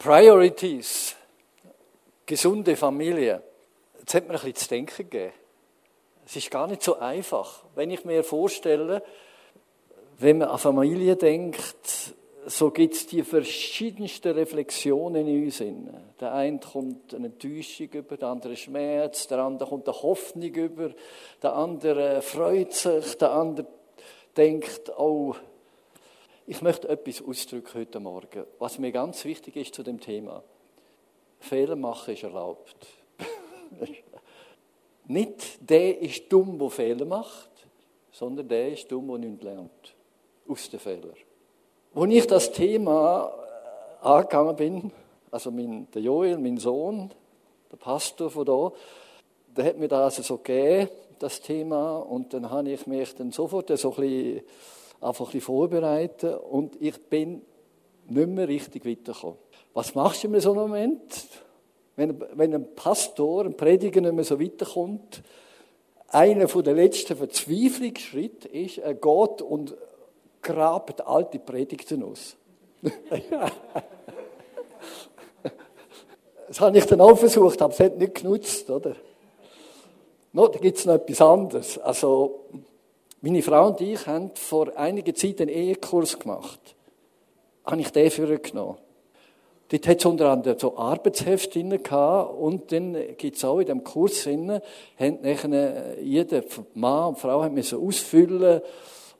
Priorities, gesunde Familie. Jetzt hat mir ein bisschen zu denken gegeben. Es ist gar nicht so einfach. Wenn ich mir vorstelle, wenn man an Familie denkt, so gibt es die verschiedensten Reflexionen in uns. Der eine kommt eine Enttäuschung über, der andere Schmerz, der andere kommt eine Hoffnung über, der andere freut sich, der andere denkt, oh, ich möchte etwas ausdrücken heute Morgen, was mir ganz wichtig ist zu dem Thema. Fehler machen ist erlaubt. Nicht der ist dumm, der Fehler macht, sondern der ist dumm, der nichts lernt. Aus den Fehlern. Als ich das Thema äh, angegangen bin, also mein, der Joel, mein Sohn, der Pastor von da, der hat mir das so gegeben, das Thema, und dann habe ich mich dann sofort so ein bisschen, einfach ein bisschen vorbereitet und ich bin nicht mehr richtig weitergekommen. Was machst du in so einem Moment? Wenn, wenn ein Pastor, ein Prediger nicht mehr so weiterkommt, einer der letzten Verzweiflungsschritte ist, er geht und grabt alte Predigten aus. das habe ich dann auch versucht, aber es hat nicht genutzt, oder? No, da gibt es noch etwas anderes. Also, meine Frau und ich haben vor einiger Zeit einen Ehekurs gemacht. Habe ich den für genommen. Dort hat es unter anderem so Arbeitsheft drin und dann gibt es auch in dem Kurs drin, haben nachher jeder Mann und Frau haben müssen ausfüllen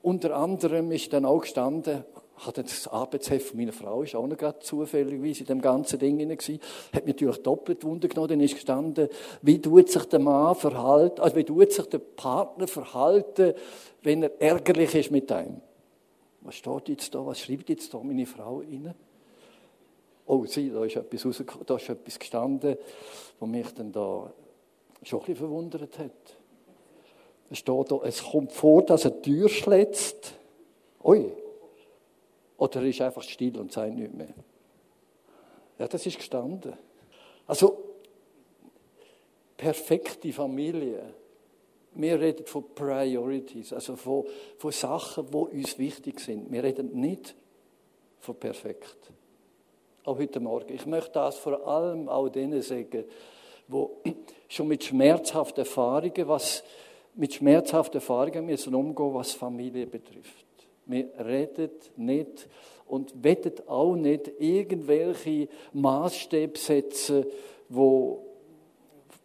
unter anderem ist dann auch gestanden, hat das Arbeitsheft von meiner Frau ist auch noch gerade zufälligerweise in dem ganzen Ding gewesen, hat mich natürlich doppelt Wunder genommen, dann ist gestanden, wie tut sich der Mann verhalten, also wie tut sich der Partner verhalten, wenn er ärgerlich ist mit einem. Was steht jetzt da, was schreibt jetzt da meine Frau rein? Oh, sieh, da ist etwas rausgekommen, da ist etwas gestanden, was mich dann da schon ein bisschen verwundert hat. Es steht da, es kommt vor, dass er Tür schlägt. Ui. Oder er ist einfach still und sagt nichts mehr. Ja, das ist gestanden. Also, perfekte Familie. Wir reden von Priorities, also von, von Sachen, die uns wichtig sind. Wir reden nicht von perfekt. Auch heute Morgen. Ich möchte das vor allem auch denen sagen, die schon mit schmerzhaften Erfahrungen, was mit schmerzhaften Erfahrungen müssen umgehen, was Familie betrifft. Wir reden nicht und wettet auch nicht irgendwelche Maßstäbe setzen, wo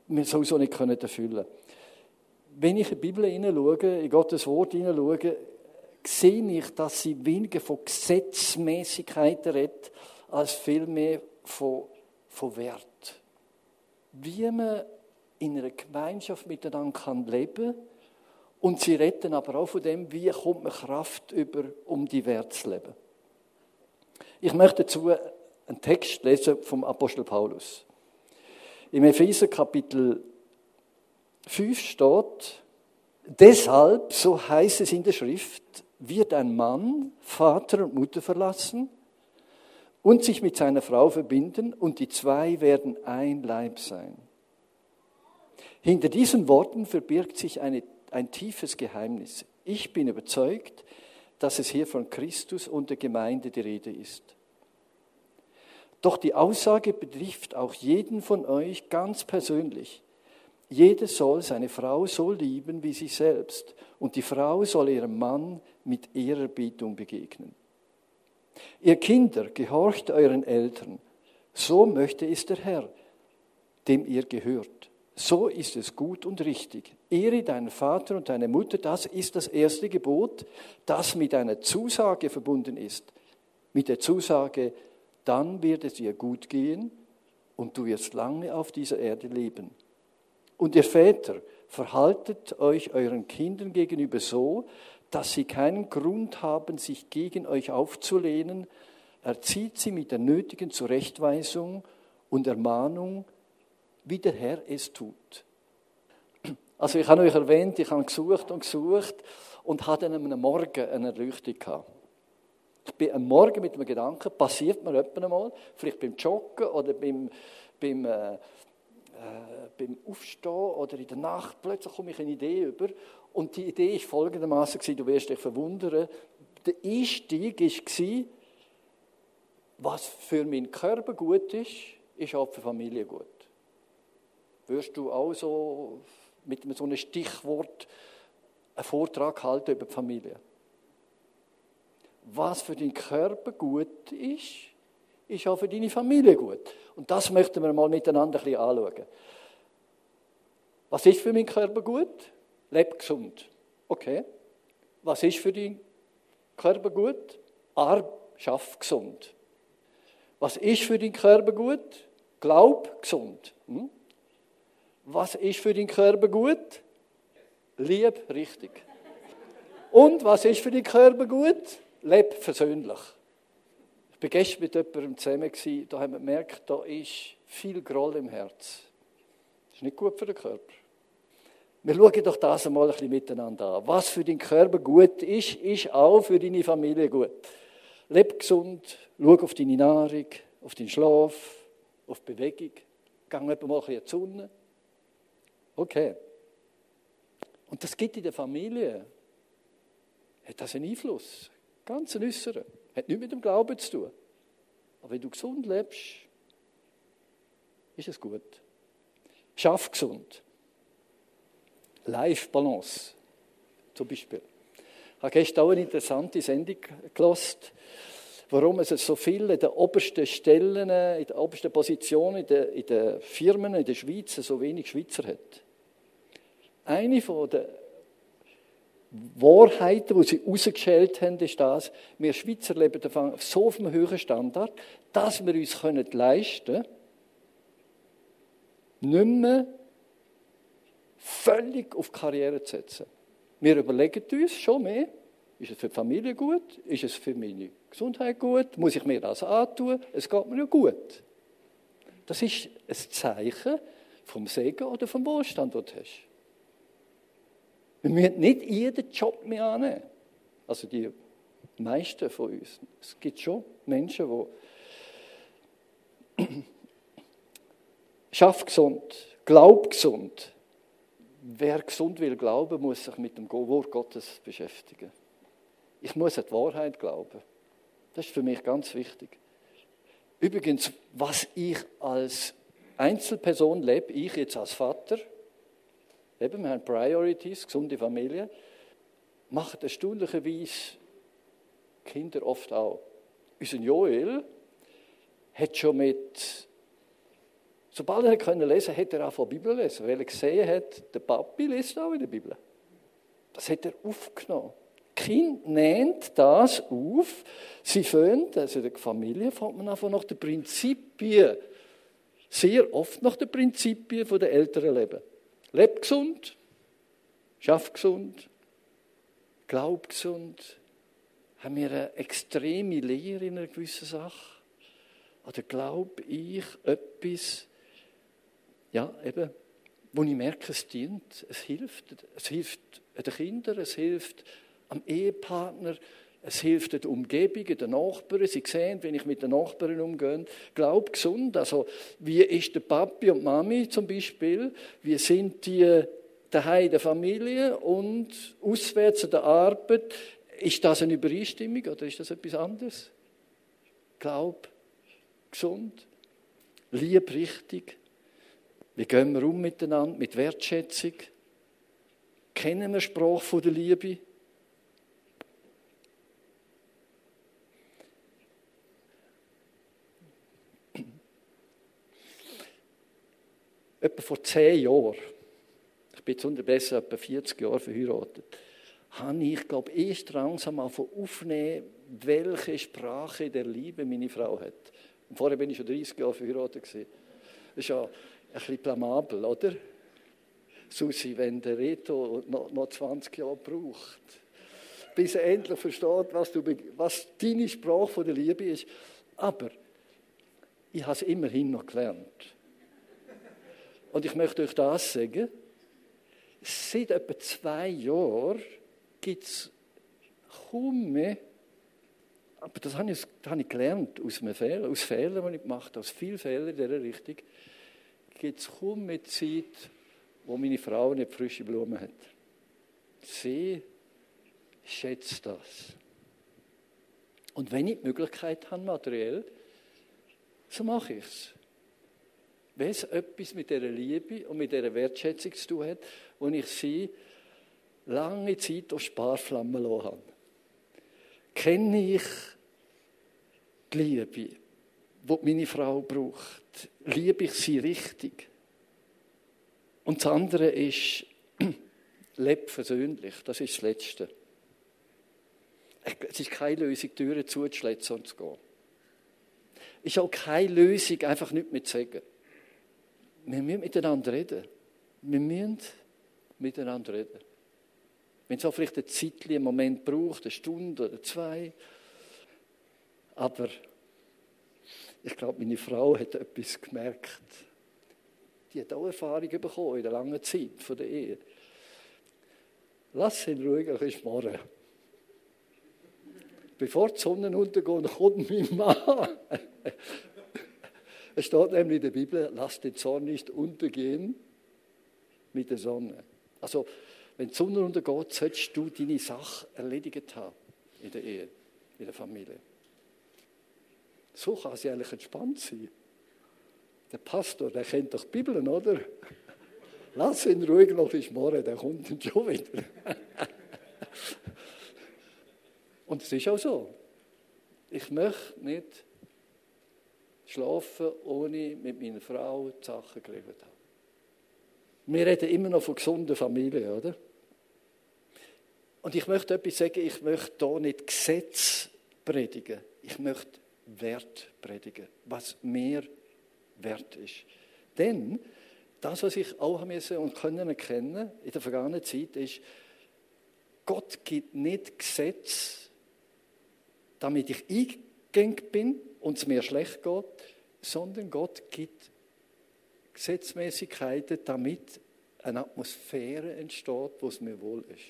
wir sowieso nicht erfüllen können. Wenn ich in die Bibel hineinschaue, in Gottes Wort hineinschaue, sehe ich, dass sie weniger von Gesetzmäßigkeiten redet, als vielmehr von, von Wert. Wie man in einer Gemeinschaft miteinander leben kann. Und sie retten aber auch von dem, wie kommt man Kraft über, um die Werte zu leben. Ich möchte dazu einen Text lesen vom Apostel Paulus. Im Epheser Kapitel 5 steht, deshalb, so heißt es in der Schrift, wird ein Mann Vater und Mutter verlassen und sich mit seiner Frau verbinden und die zwei werden ein Leib sein. Hinter diesen Worten verbirgt sich eine, ein tiefes Geheimnis. Ich bin überzeugt, dass es hier von Christus und der Gemeinde die Rede ist. Doch die Aussage betrifft auch jeden von euch ganz persönlich. Jeder soll seine Frau so lieben wie sich selbst und die Frau soll ihrem Mann mit Ehrerbietung begegnen. Ihr Kinder, gehorcht euren Eltern, so möchte es der Herr, dem ihr gehört. So ist es gut und richtig. Ehre deinen Vater und deine Mutter, das ist das erste Gebot, das mit einer Zusage verbunden ist. Mit der Zusage, dann wird es dir gut gehen und du wirst lange auf dieser Erde leben. Und ihr Väter, verhaltet euch euren Kindern gegenüber so, dass sie keinen Grund haben, sich gegen euch aufzulehnen. Erzieht sie mit der nötigen Zurechtweisung und Ermahnung, wie der Herr es tut. Also ich habe euch erwähnt, ich habe gesucht und gesucht und hatte dann am Morgen eine Erleuchtung gehabt. Ich bin am Morgen mit einem Gedanken, passiert mir etwa einmal, vielleicht beim Joggen oder beim, beim, äh, äh, beim Aufstehen oder in der Nacht, plötzlich komme ich eine Idee über und die Idee ist folgendermaßen du wirst dich verwundern, der Einstieg war, was für meinen Körper gut ist, ist auch für Familie gut. Wirst du auch so mit so einem Stichwort einen Vortrag halten über die Familie? Was für deinen Körper gut ist, ist auch für deine Familie gut. Und das möchten wir mal miteinander ein bisschen anschauen. Was ist für meinen Körper gut? Leb gesund. Okay. Was ist für deinen Körper gut? Arb, schaff gesund. Was ist für deinen Körper gut? Glaub gesund. Hm? Was ist für deinen Körper gut? Lieb richtig. Und was ist für deinen Körper gut? Leb versöhnlich. Ich war gestern mit jemandem zusammen, da haben wir gemerkt, da ist viel Groll im Herz. Das ist nicht gut für den Körper. Wir schauen doch das einmal ein bisschen miteinander an. Was für deinen Körper gut ist, ist auch für deine Familie gut. Leb gesund, schau auf deine Nahrung, auf deinen Schlaf, auf Bewegung. Geh mal ein bisschen in die Sonne. Okay. Und das gibt in der Familie, hat das einen Einfluss. Ganz einen äußeren. Hat nichts mit dem Glauben zu tun. Aber wenn du gesund lebst, ist es gut. Schaff gesund. Life-Balance zum Beispiel. Ich habe gestern auch eine interessante Sendung gelost, warum es so viele in den obersten Stellen, in den obersten Positionen in den, in den Firmen in der Schweiz so wenig Schweizer hat. Eine von den Wahrheiten, die sie rausgeschält haben, ist das, wir Schweizer leben so auf einem höheren Standard, dass wir uns leisten können, nicht mehr völlig auf Karriere zu setzen. Wir überlegen uns schon mehr, ist es für die Familie gut, ist es für meine Gesundheit gut, muss ich mir das antun, es geht mir ja gut. Das ist ein Zeichen vom Segen oder vom Wohlstand, den du hast. Wir müssen nicht jeden Job mehr annehmen. Also die meisten von uns. Es gibt schon Menschen, die schaff gesund, glaub gesund, wer gesund will glauben, muss sich mit dem Wort Gottes beschäftigen. Ich muss an die Wahrheit glauben. Das ist für mich ganz wichtig. Übrigens, was ich als Einzelperson lebe, ich jetzt als Vater, eben, wir haben Priorities, gesunde Familie, machen erstaunlicherweise Kinder oft auch. Unser Joel hat schon mit Sobald er können lesen hat er auch von der Bibel lesen, weil er gesehen hat, der Papi liest auch in der Bibel. Das hat er aufgenommen. Kind nennt das auf. Sie fangen, also der Familie fängt man einfach nach den Prinzipien, sehr oft nach den Prinzipien der Eltern leben. Leb gesund, schaff gesund, glaub gesund. Haben wir eine extreme Lehre in einer gewissen Sache? Oder glaube ich etwas, ja, eben, wo ich merke, es dient, es hilft. Es hilft den Kindern, es hilft am Ehepartner, es hilft der Umgebung, den Nachbarn. Sie sehen, wenn ich mit den Nachbarn umgehe, glaub gesund. Also, wie ist der Papi und Mami zum Beispiel? Wie sind die daheim der Familie und auswärts an der Arbeit? Ist das eine Übereinstimmung oder ist das etwas anderes? Glaub gesund, lieb richtig. Wie gehen wir um miteinander, mit Wertschätzung? Kennen wir Sprache von der Liebe? Etwa vor zehn Jahren, ich bin jetzt unterdessen etwa 40 Jahre verheiratet, habe ich, glaube ich, erst langsam aufnehmen, welche Sprache der Liebe meine Frau hat. Und vorher bin ich schon 30 Jahre verheiratet. Das ist ja ein bisschen blamabel, oder? Susi, wenn der Reto noch, noch 20 Jahre braucht, bis er endlich versteht, was, du, was deine Sprache von der Liebe ist. Aber ich habe es immerhin noch gelernt. Und ich möchte euch das sagen. Seit etwa zwei Jahren gibt es kaum mehr, aber das habe ich, das habe ich gelernt aus, einem Fehler, aus Fehlern, die ich gemacht habe, aus vielen Fehlern in dieser Richtung gibt es kaum mehr Zeit, wo meine Frau nicht frische Blumen hat. Sie schätzt das. Und wenn ich die Möglichkeit habe, materiell, so mache ich es. Wenn es etwas mit dieser Liebe und mit dieser Wertschätzung zu tun hat, wo ich sie lange Zeit auf Sparflammen lassen habe. Kenne ich die Liebe, die meine Frau braucht? Liebe ich sie richtig? Und das andere ist, lebe versöhnlich. Das ist das Letzte. Es ist keine Lösung, Türen zuzuschlitzen und zu gehen. Es ist auch keine Lösung, einfach nicht mehr zu sagen. Wir müssen miteinander reden. Wir müssen miteinander reden. Wenn es auch vielleicht ein Zeitchen, einen Moment braucht, eine Stunde oder zwei. Aber ich glaube, meine Frau hat etwas gemerkt. Die hat auch Erfahrung bekommen in der langen Zeit von der Ehe. Lass ihn ruhig, ist morgen. Bevor die Sonne untergeht, kommt mein Mann. Es steht nämlich in der Bibel, lass den Zorn nicht untergehen mit der Sonne. Also, wenn die Sonne untergeht, solltest du deine Sache erledigt haben in der Ehe, in der Familie. So kann sie eigentlich entspannt sein. Der Pastor, der kennt doch die Bibel, oder? Lass ihn ruhig noch bis morgen, der kommt dann schon wieder. Und es ist auch so. Ich möchte nicht schlafen, ohne mit meiner Frau die Sachen geregelt haben. Wir reden immer noch von gesunden Familien, oder? Und ich möchte etwas sagen, ich möchte hier nicht Gesetz predigen. Ich möchte Wert predigen, was mehr wert ist. Denn das, was ich auch müssen und können erkennen in der vergangenen Zeit, ist, Gott gibt nicht Gesetz, damit ich eingegangen bin und es mir schlecht geht, sondern Gott gibt Gesetzmäßigkeiten, damit eine Atmosphäre entsteht, wo es mir wohl ist.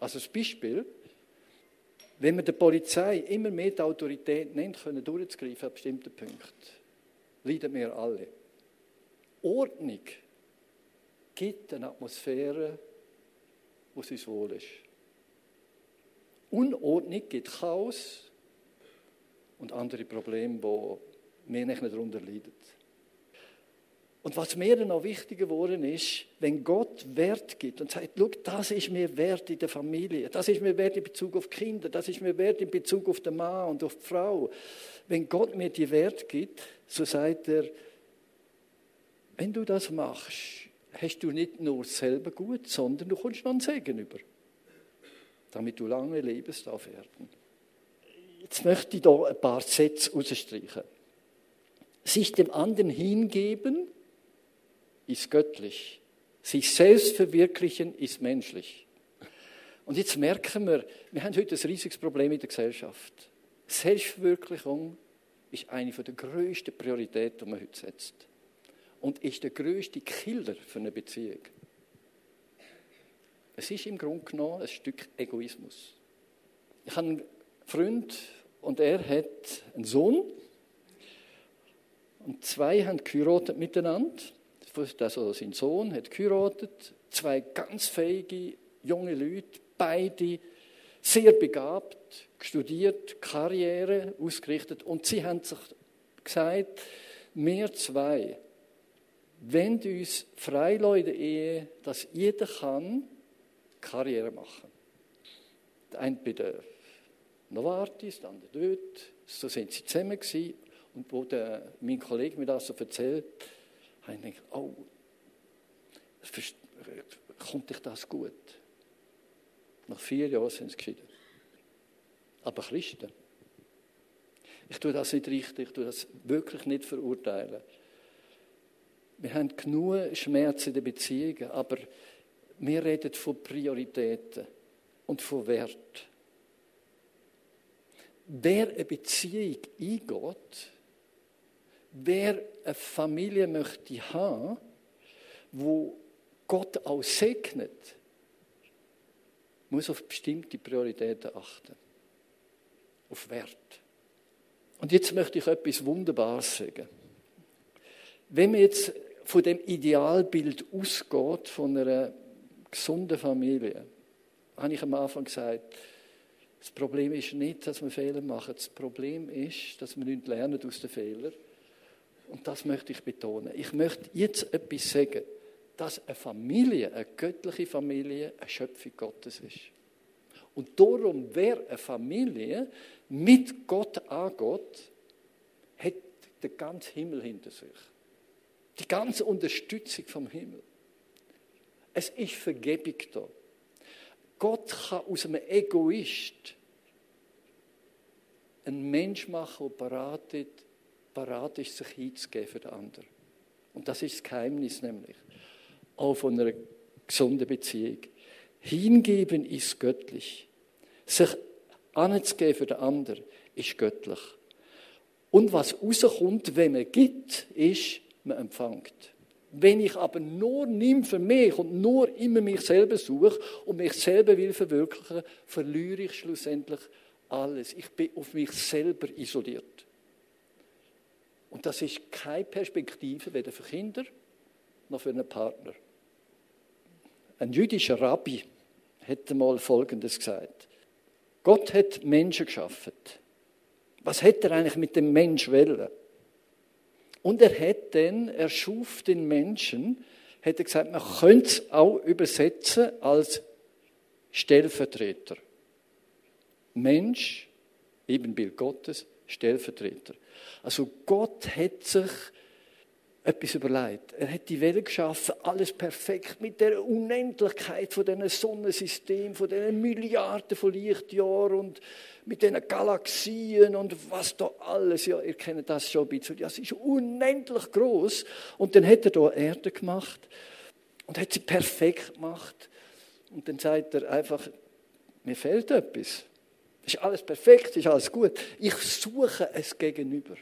Also das Beispiel, wenn man der Polizei immer mehr die Autorität nennt, können durchzugreifen an bestimmten Punkten, leiden wir alle. Ordnung gibt eine Atmosphäre, wo es uns wohl ist. Unordnung gibt Chaos und andere Probleme, wo wir nicht darunter leiden. Und was mir auch wichtiger geworden ist, wenn Gott Wert gibt und sagt, Schau, das ist mir wert in der Familie, das ist mir wert in Bezug auf Kinder, das ist mir wert in Bezug auf den Mann und auf die Frau. Wenn Gott mir die Wert gibt, so sagt er, wenn du das machst, hast du nicht nur selber gut, sondern du kommst noch einen Segen über, damit du lange lebst auf Erden. Jetzt möchte ich da ein paar Sätze rausstreichen. Sich dem anderen hingeben ist göttlich. Sich selbst verwirklichen ist menschlich. Und jetzt merken wir, wir haben heute ein riesiges Problem in der Gesellschaft. Selbstverwirklichung ist eine der größten Prioritäten, die man heute setzt. Und ist der größte Killer für eine Beziehung. Es ist im Grunde genommen ein Stück Egoismus. Ich habe Freund und er hat einen Sohn. Und zwei haben geheiratet miteinander also sein Sohn hat geheiratet, zwei ganz fähige junge Leute, beide sehr begabt, studiert, Karriere ausgerichtet und sie haben sich gesagt, wir zwei, wenn uns freilassen in Ehe, dass jeder kann Karriere machen. Eine bei der Novartis, andere dort, so sind sie zusammen gewesen. Und wo der, mein Kollege mir das so erzählt, habe ich gedacht, oh, kommt dich das gut? Nach vier Jahren sind sie geschieden. Aber Christen, ich tue das nicht richtig, ich tue das wirklich nicht verurteilen. Wir haben genug Schmerzen in den Beziehungen, aber wir reden von Prioritäten und von Wert. Wer eine Beziehung eingeht, wer eine Familie möchte haben, wo Gott auch segnet, muss auf bestimmte Prioritäten achten. Auf Wert. Und jetzt möchte ich etwas Wunderbares sagen. Wenn man jetzt von dem Idealbild ausgeht, von einer gesunden Familie, habe ich am Anfang gesagt, Das Problem ist nicht, dass wir Fehler machen. Das Problem ist, dass wir nicht lernen aus den Fehlern. Und das möchte ich betonen. Ich möchte jetzt etwas sagen, dass eine Familie, eine göttliche Familie, eine Schöpfung Gottes ist. Und darum, wer eine Familie mit Gott angeht, hat den ganzen Himmel hinter sich. Die ganze Unterstützung vom Himmel. Es ist Vergebung da. Gott kann aus einem Egoist einen Mensch machen, der bereit ist, bereit ist, sich hinzugeben für den anderen. Und das ist das Geheimnis nämlich. Auch von einer gesunden Beziehung. Hingeben ist göttlich. Sich anzugeben für den anderen ist göttlich. Und was rauskommt, wenn man gibt, ist, man empfängt. Wenn ich aber nur nimm für mich und nur immer mich selber suche und mich selber will verwirklichen, verliere ich schlussendlich alles. Ich bin auf mich selber isoliert. Und das ist keine Perspektive weder für Kinder noch für einen Partner. Ein jüdischer Rabbi hätte mal Folgendes gesagt. Gott hat Menschen geschaffen. Was hätte er eigentlich mit dem Mensch wollen? Und er hat dann, er schuf den Menschen, hat er gesagt, man könnte es auch übersetzen als Stellvertreter. Mensch, Ebenbild Gottes, Stellvertreter. Also Gott hat sich etwas überlegt. Er hat die Welt geschaffen, alles perfekt, mit der Unendlichkeit von diesem Sonnensystem, von diesen Milliarden von Lichtjahren und mit diesen Galaxien und was da alles. Ja, ihr kennt das schon ein bisschen. Das ist unendlich groß. Und dann hat er da Erde gemacht und hat sie perfekt gemacht. Und dann sagt er einfach, mir fehlt etwas. Ist alles perfekt, ist alles gut. Ich suche es gegenüber.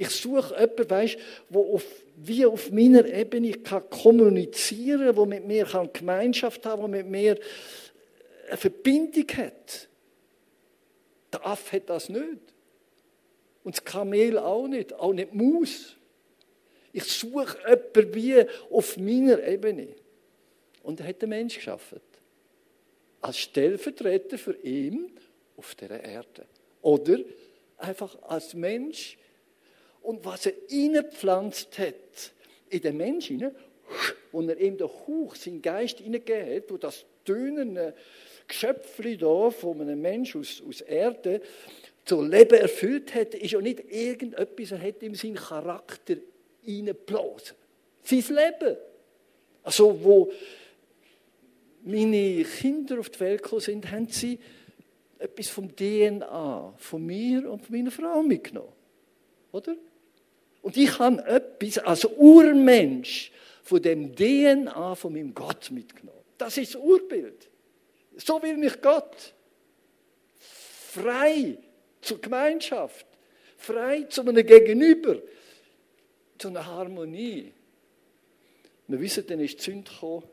Ich suche jemanden, weißt, wo auf, wie auf meiner Ebene kann kommunizieren kann, der mit mir kann Gemeinschaft haben kann, der mit mir eine Verbindung hat. Der Affe hat das nicht. Und das Kamel auch nicht, auch nicht die Maus. Ich suche jemanden wie auf meiner Ebene. Und er hat den Mensch geschaffen. Als Stellvertreter für ihn auf der Erde. Oder einfach als Mensch und was er hineingepflanzt hat in den Menschen, und er ihm den Hauch, seinen Geist hineingegeben hat, wo das tönende Geschöpfli da von einem Menschen aus, aus Erde zu Leben erfüllt hat, ist ja nicht irgendetwas, er hat ihm seinen Charakter hineingeblasen. Sein Leben. Also, wo meine Kinder auf die Welt gekommen sind, haben sie etwas vom DNA von mir und von meiner Frau mitgenommen. Oder? Und ich habe etwas als Urmensch von dem DNA von meinem Gott mitgenommen. Das ist das Urbild. So will mich Gott. Frei zur Gemeinschaft. Frei zu einem Gegenüber. Zu einer Harmonie. Wir wissen, dann ist die Sünde gekommen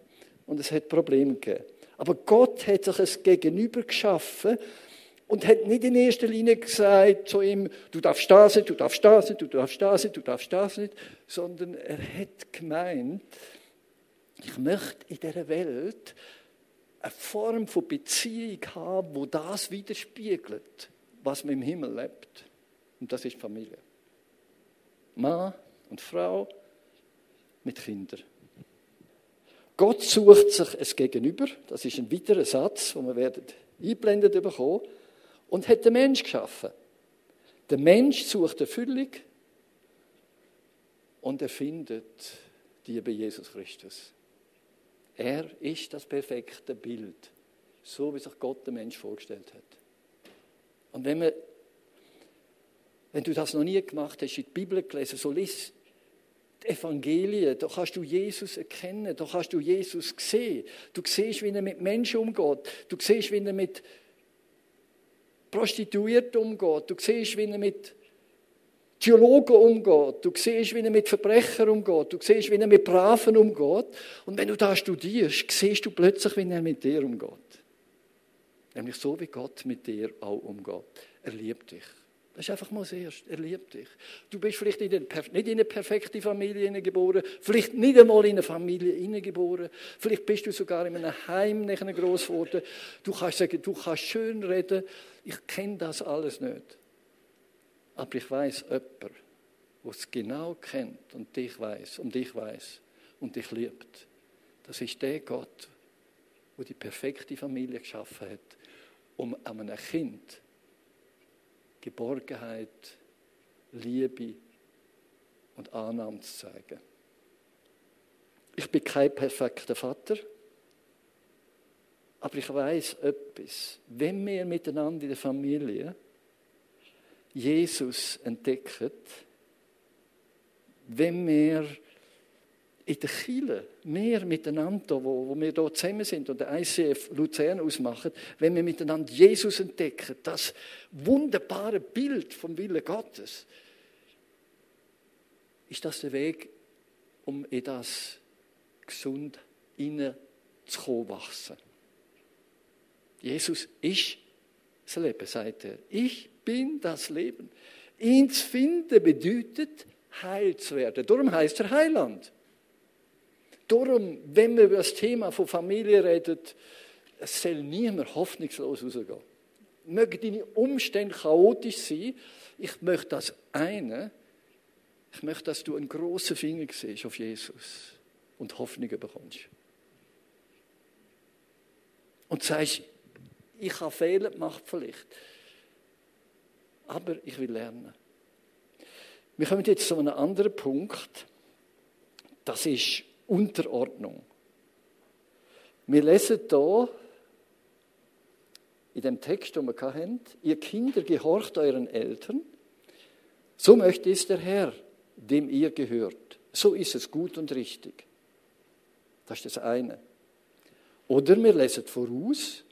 und es hat Probleme gegeben. Aber Gott hat sich ein Gegenüber geschaffen, und hat nicht in erster Linie gesagt zu ihm, du darfst da sein, du darfst da sein, du darfst da sein, du darfst da sein, sondern er hat gemeint, ich möchte in dieser Welt eine Form von Beziehung haben, wo das widerspiegelt, was man im Himmel lebt. Und das ist Familie. Mann und Frau mit Kindern. Gott sucht sich ein Gegenüber, das ist ein weiterer Satz, den wir werden einblendet bekommen und hat den Mensch geschaffen. Der Mensch sucht Erfüllung und er findet die bei Jesus Christus. Er ist das perfekte Bild, so wie sich Gott den Mensch vorgestellt hat. Und wenn, man, wenn du das noch nie gemacht hast, in die Bibel gelesen, so liest die Evangelien, da kannst du Jesus erkennen, da kannst du Jesus sehen. Du siehst, wie er mit Menschen umgeht. Du siehst, wie er mit Prostituierten umgeht. Du siehst, wie er mit Theologen umgeht. Du siehst, wie er mit Verbrechern umgeht. Du siehst, wie er mit Braven umgeht. Und wenn du da studierst, siehst du plötzlich, wie er mit dir umgeht. Nämlich so, wie Gott mit dir auch umgeht. Er liebt dich. Das ist einfach mal das Erste. Er liebt dich. Du bist vielleicht nicht in eine perfekte Familie geboren, vielleicht nicht einmal in eine Familie geboren, vielleicht bist du sogar in einem Heim nachher groß geworden. Du kannst sagen, du kannst schön reden. Ich kenne das alles nicht. Aber ich weiß jemand, der es genau kennt und dich weiß, um dich weiß und dich liebt. Das ist der Gott, der die perfekte Familie geschaffen hat, um einem Kind Geborgenheit, Liebe und Annahme zu zeigen. Ich bin kein perfekter Vater, aber ich weiß etwas. Wenn wir miteinander in der Familie Jesus entdecken, wenn wir in der Kirche mehr miteinander, wo, wo wir hier zusammen sind und der ICF Luzern ausmachen, wenn wir miteinander Jesus entdecken, das wunderbare Bild vom Willen Gottes, ist das der Weg, um in das gesund hineinzukommen, wachsen. Jesus ist das Leben, sagt er. Ich bin das Leben. Ihn zu finden bedeutet, heil zu werden. Darum heißt er Heiland. Darum, wenn wir über das Thema von Familie reden, es soll niemand hoffnungslos rausgehen. Mögen deine Umstände chaotisch sein. Ich möchte das eine, ich möchte, dass du einen grossen Finger siehst auf Jesus und Hoffnung bekommst. Und sagst, ich habe Fehler gemacht vielleicht, aber ich will lernen. Wir kommen jetzt zu einem anderen Punkt. Das ist Unterordnung. Wir lesen hier in dem Text, den wir hatten, ihr Kinder gehorcht euren Eltern, so möchte es der Herr, dem ihr gehört. So ist es gut und richtig. Das ist das eine. Oder wir lesen voraus,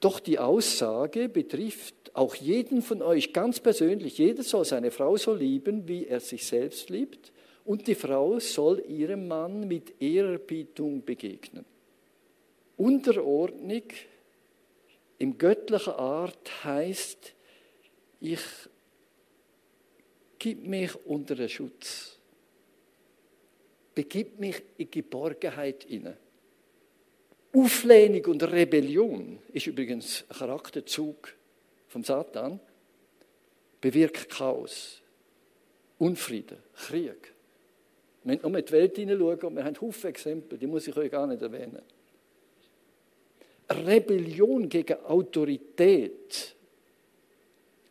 doch die Aussage betrifft auch jeden von euch ganz persönlich. Jeder soll seine Frau so lieben, wie er sich selbst liebt. Und die Frau soll ihrem Mann mit Ehrerbietung begegnen. Unterordnung im göttlichen Art heißt, ich gib mich unter den Schutz, begib mich in Geborgenheit inne. Auflehnung und Rebellion ist übrigens ein Charakterzug vom Satan, bewirkt Chaos, Unfrieden, Krieg. Wir müssen nur in die Welt hineinschauen und wir haben Haufen Exempel, die muss ich euch gar nicht erwähnen. Rebellion gegen Autorität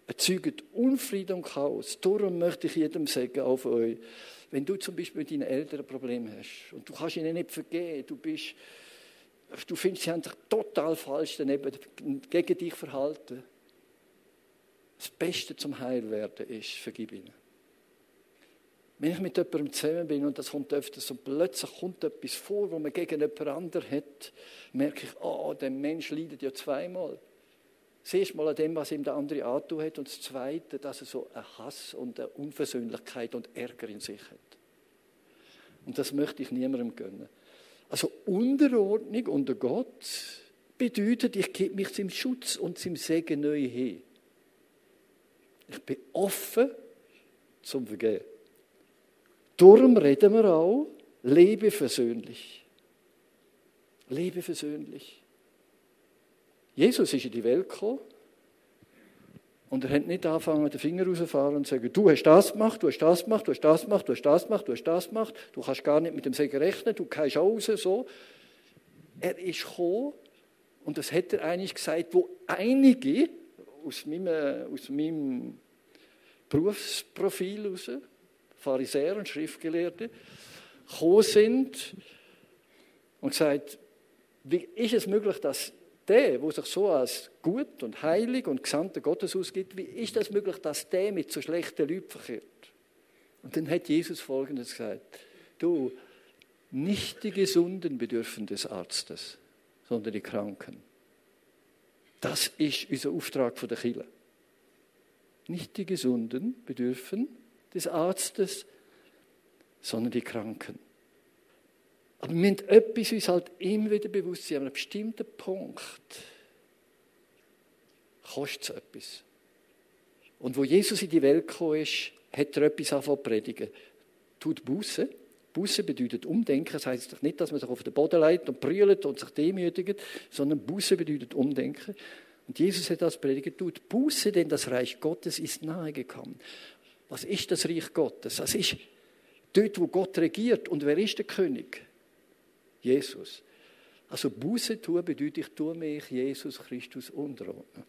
erzeugt Unfrieden und Chaos. Darum möchte ich jedem sagen, auf euch, wenn du zum Beispiel mit deinen Eltern ein Problem hast und du kannst ihnen nicht vergeben, du bist, du findest, sie haben sich total falsch daneben gegen dich verhalten. Das Beste zum Heilwerden ist, vergib ihnen. Wenn ich mit jemandem zusammen bin und das kommt öfters und plötzlich kommt etwas vor, wo man gegen jemand anderen hat, merke ich, oh, der Mensch leidet ja zweimal. Das erste Mal an dem, was ihm der andere antun hat und das zweite, dass er so einen Hass und eine Unversöhnlichkeit und Ärger in sich hat. Und das möchte ich niemandem gönnen. Also Unterordnung unter Gott bedeutet, ich gebe mich zum Schutz und zum Segen neu hin. Ich bin offen zum Vergehen. Darum reden wir auch, lebe versöhnlich. Lebe versöhnlich. Jesus ist in die Welt gekommen und er hat nicht angefangen, den Finger rauszufahren und zu sagen, du hast das gemacht, du hast das gemacht, du hast das gemacht, du hast das gemacht, du hast das gemacht, du kannst gar nicht mit dem Segen rechnen, du kannst raus, so. Er ist gekommen und das hat er eigentlich gesagt, wo einige aus meinem, aus meinem Berufsprofil heraus Pharisäer und Schriftgelehrte, gekommen sind und gesagt, wie ist es möglich, dass der, wo sich so als gut und heilig und Gesandter Gottes ausgibt, wie ist es möglich, dass der mit so schlechten Leuten verkehrt? Und dann hat Jesus Folgendes gesagt, du, nicht die Gesunden bedürfen des Arztes, sondern die Kranken. Das ist unser Auftrag von der Kirche. Nicht die Gesunden bedürfen des Arztes, sondern die Kranken. Aber wir müssen etwas uns halt immer wieder bewusst sein, an einem bestimmten Punkt kostet es etwas. Und wo Jesus in die Welt gekommen ist, hat er etwas angefangen predigen. Tut Buße. Buße bedeutet Umdenken. Das heißt nicht, dass man sich auf den Boden legt und brüllt und sich demütigt, sondern Buße bedeutet Umdenken. Und Jesus hat das predigt, tut Buße, denn das Reich Gottes ist nahe gekommen. Was ist das Reich Gottes? Das ist dort, wo Gott regiert. Und wer ist der König? Jesus. Also Buße tun bedeutet, ich tue mich Jesus Christus unterordnen.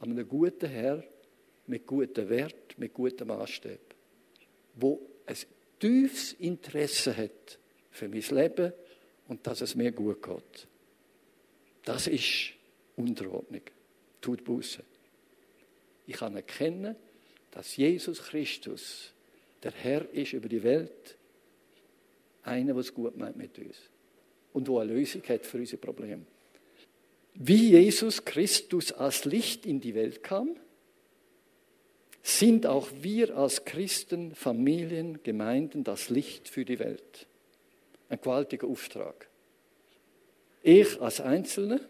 An einem guten Herr, mit gutem Wert, mit gutem Maßstab, wo ein tiefes Interesse hat für mein Leben und dass es mir gut geht. Das ist Unterordnung. Tut Buße. Ich kann erkennen, dass Jesus Christus der Herr ist über die Welt, einer, es gut meint mit uns und wo eine Lösung hat für unsere Probleme. Wie Jesus Christus als Licht in die Welt kam, sind auch wir als Christen, Familien, Gemeinden das Licht für die Welt. Ein gewaltiger Auftrag. Ich als Einzelne,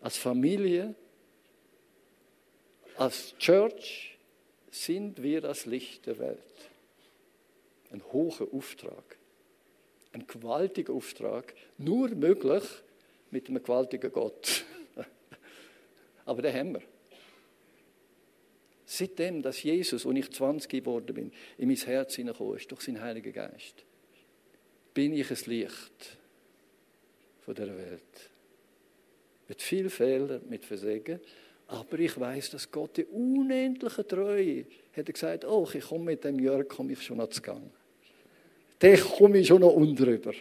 als Familie, als Church sind wir das Licht der Welt. Ein hoher Auftrag. Ein gewaltiger Auftrag. Nur möglich mit einem gewaltigen Gott. Aber den haben wir. Seitdem, dass Jesus, als ich 20 geworden bin, in mein Herz hineingekommen ist, durch seinen Heiligen Geist, bin ich ein Licht von der Welt. Mit viel Fehlern, mit Versägen, aber ich weiß, dass Gott die unendliche Treue hat er gesagt, oh, ich komme mit dem Jörg, komme ich schon noch zu Gang. Den komme ich schon noch unten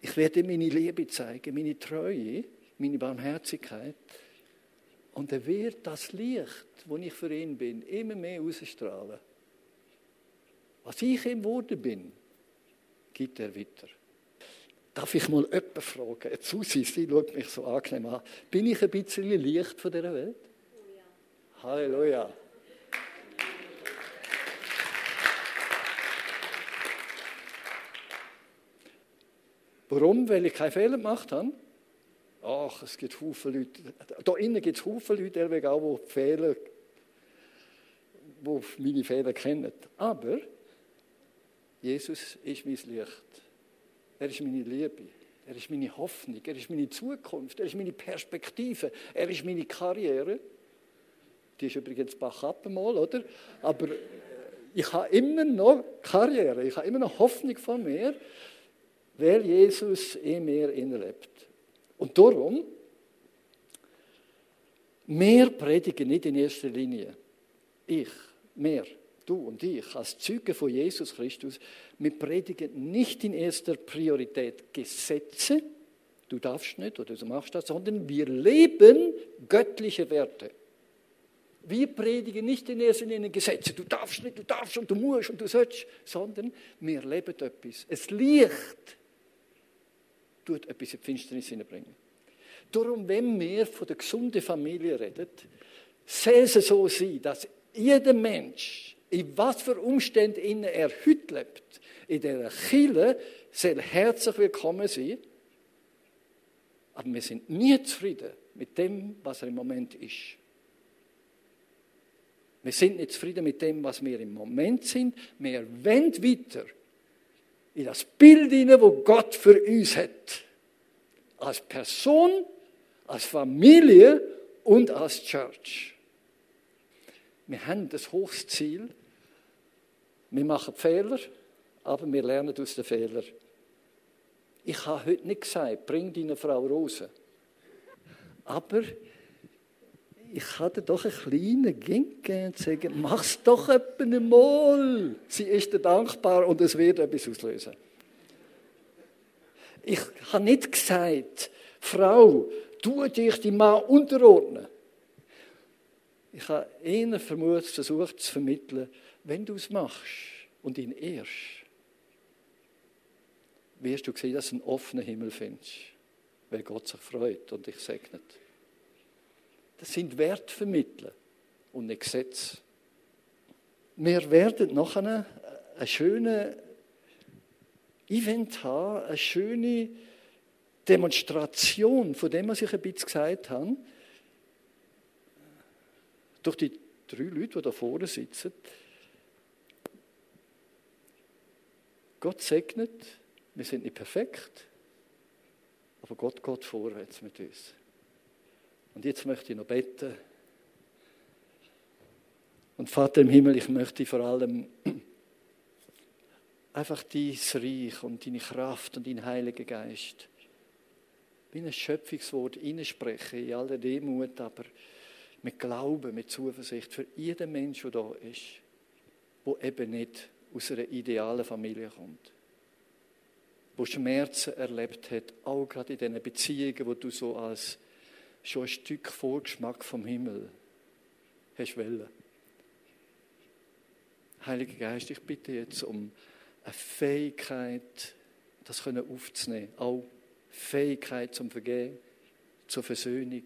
Ich werde meine Liebe zeigen, meine Treue, meine Barmherzigkeit. Und er wird das Licht, wo ich für ihn bin, immer mehr ausstrahlen. Was ich ihm geworden bin, gibt er weiter. Darf ich mal jemanden fragen? Susi, sie schaut mich so angenehm an. Bin ich ein bisschen Licht von dieser Welt? Ja. Halleluja. Warum? Weil ich keine Fehler gemacht habe? Ach, es gibt Haufen Leute. Da innen gibt es Haufen Leute, auch, die Fehler, die meine Fehler kennen. Aber Jesus ist mein Licht. Er ist meine Liebe. Er ist meine Hoffnung. Er ist meine Zukunft. Er ist meine Perspektive. Er ist meine Karriere. Die ist übrigens ab mal, oder? Aber ich habe immer noch Karriere. Ich habe immer noch Hoffnung von mir weil Jesus in mir lebt. Und darum, wir predigen nicht in erster Linie. Ich, mehr, du und ich, als Zeugen von Jesus Christus, wir predigen nicht in erster Priorität Gesetze, du darfst nicht oder du machst das, sondern wir leben göttliche Werte. Wir predigen nicht in erster Linie Gesetze, du darfst nicht, du darfst und du musst und du sollst, sondern wir leben etwas. Es Licht tut etwas in die Finsternis hineinbringen. Darum, wenn wir von der gesunden Familie reden, soll es so sein, dass jeder Mensch, in was für Umständen er heute lebt, in dieser Kille, soll herzlich willkommen sein. Aber wir sind nie zufrieden mit dem, was er im Moment ist. Wir sind nicht zufrieden mit dem, was wir im Moment sind. Wir wollen weiter in das Bild hinein, wo Gott für uns hat. Als Person, als Familie und als Church. Wir haben das hohes Ziel. Wir machen Fehler, aber wir lernen aus den Fehlern. Ich habe heute nicht gesagt, bring deine Frau Rose. Aber ich hatte doch einen kleinen Gink und sagen, mach's doch mal. Sie ist dir dankbar und es wird etwas auslösen. Ich habe nicht gesagt, Frau, tu dich die Mann unterordnen. Ich habe eher vermutet, versucht zu vermitteln, wenn du es machst und ihn ehrst, wirst du sehen, dass du einen offenen Himmel findest, weil Gott sich freut und dich segnet. Das sind Wertvermittler und nicht Gesetze. Wir werden noch eine, eine schöne Event haben, eine schöne Demonstration von dem, was ich ein bisschen gesagt habe. durch die drei Leute, die da vorne sitzen. Gott segnet, wir sind nicht perfekt, aber Gott geht vorwärts mit uns. Und jetzt möchte ich noch beten. Und Vater im Himmel, ich möchte vor allem einfach dein Reich und deine Kraft und dein Heiliger Geist wie ein Schöpfungswort hineinsprechen, in aller Demut, aber mit Glauben, mit Zuversicht für jeden Menschen, der da ist, der eben nicht aus einer idealen Familie kommt, der Schmerzen erlebt hat, auch gerade in diesen Beziehungen, wo du so als schon ein Stück Vorgeschmack vom Himmel hast wollen. Heiliger Geist, ich bitte jetzt um eine Fähigkeit, das können aufzunehmen, auch Fähigkeit zum Vergehen, zur Versöhnung,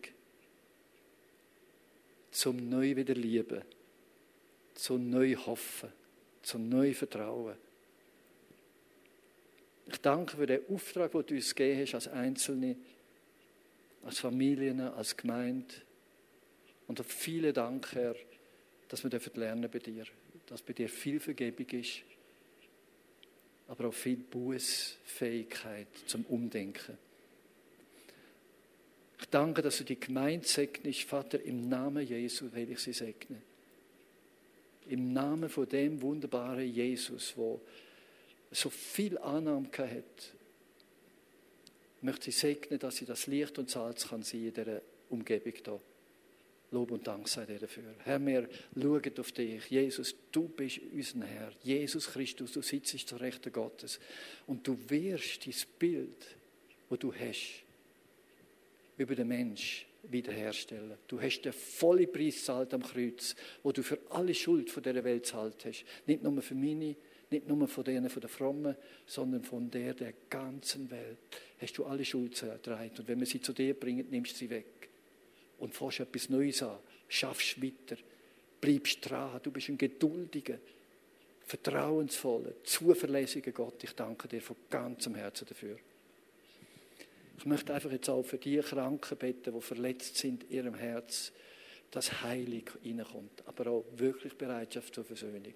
zum neu wieder lieben, zum neu hoffen, zum neu vertrauen. Ich danke für den Auftrag, den du uns gegeben hast als Einzelne, als Familien, als Gemeinde. Und auf viele Dank, Herr, dass wir lernen bei dir, dass bei dir viel Vergebung ist aber auch viel Bußfähigkeit zum Umdenken. Ich danke, dass du die Gemeinde segnest, Vater, im Namen Jesu will ich sie segnen. Im Namen von dem wunderbaren Jesus, wo so viel Annahme hat, möchte ich segnen, dass sie das Licht und Salz kann sein in dieser Umgebung hier. Lob und Dank sei dir dafür. Herr, wir schauen auf dich. Jesus, du bist unser Herr. Jesus Christus, du sitzt zur Rechten Gottes. Und du wirst dein Bild, das du hast, über den Mensch wiederherstellen. Du hast den vollen Preis zahlt am Kreuz, wo du für alle Schuld von dieser Welt zahlt hast. Nicht nur für meine, nicht nur von denen von der Frommen, sondern von der der ganzen Welt. Hast du alle Schuld ertragen. Und wenn wir sie zu dir bringen, nimmst du sie weg und fährst etwas Neues an, schaffst weiter, bleibst dran, du bist ein geduldiger, vertrauensvoller, zuverlässiger Gott. Ich danke dir von ganzem Herzen dafür. Ich möchte einfach jetzt auch für die Kranken beten, die verletzt sind in ihrem Herz, dass Heilig reinkommt, aber auch wirklich Bereitschaft zur Versöhnung.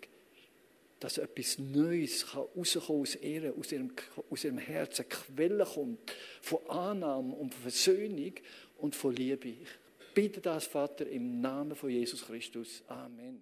Dass etwas Neues kann rauskommen aus, ihr, aus, ihrem, aus ihrem Herzen, Quelle kommt von Annahme und Versöhnung und von Liebe bitte das, Vater, im Namen von Jesus Christus. Amen.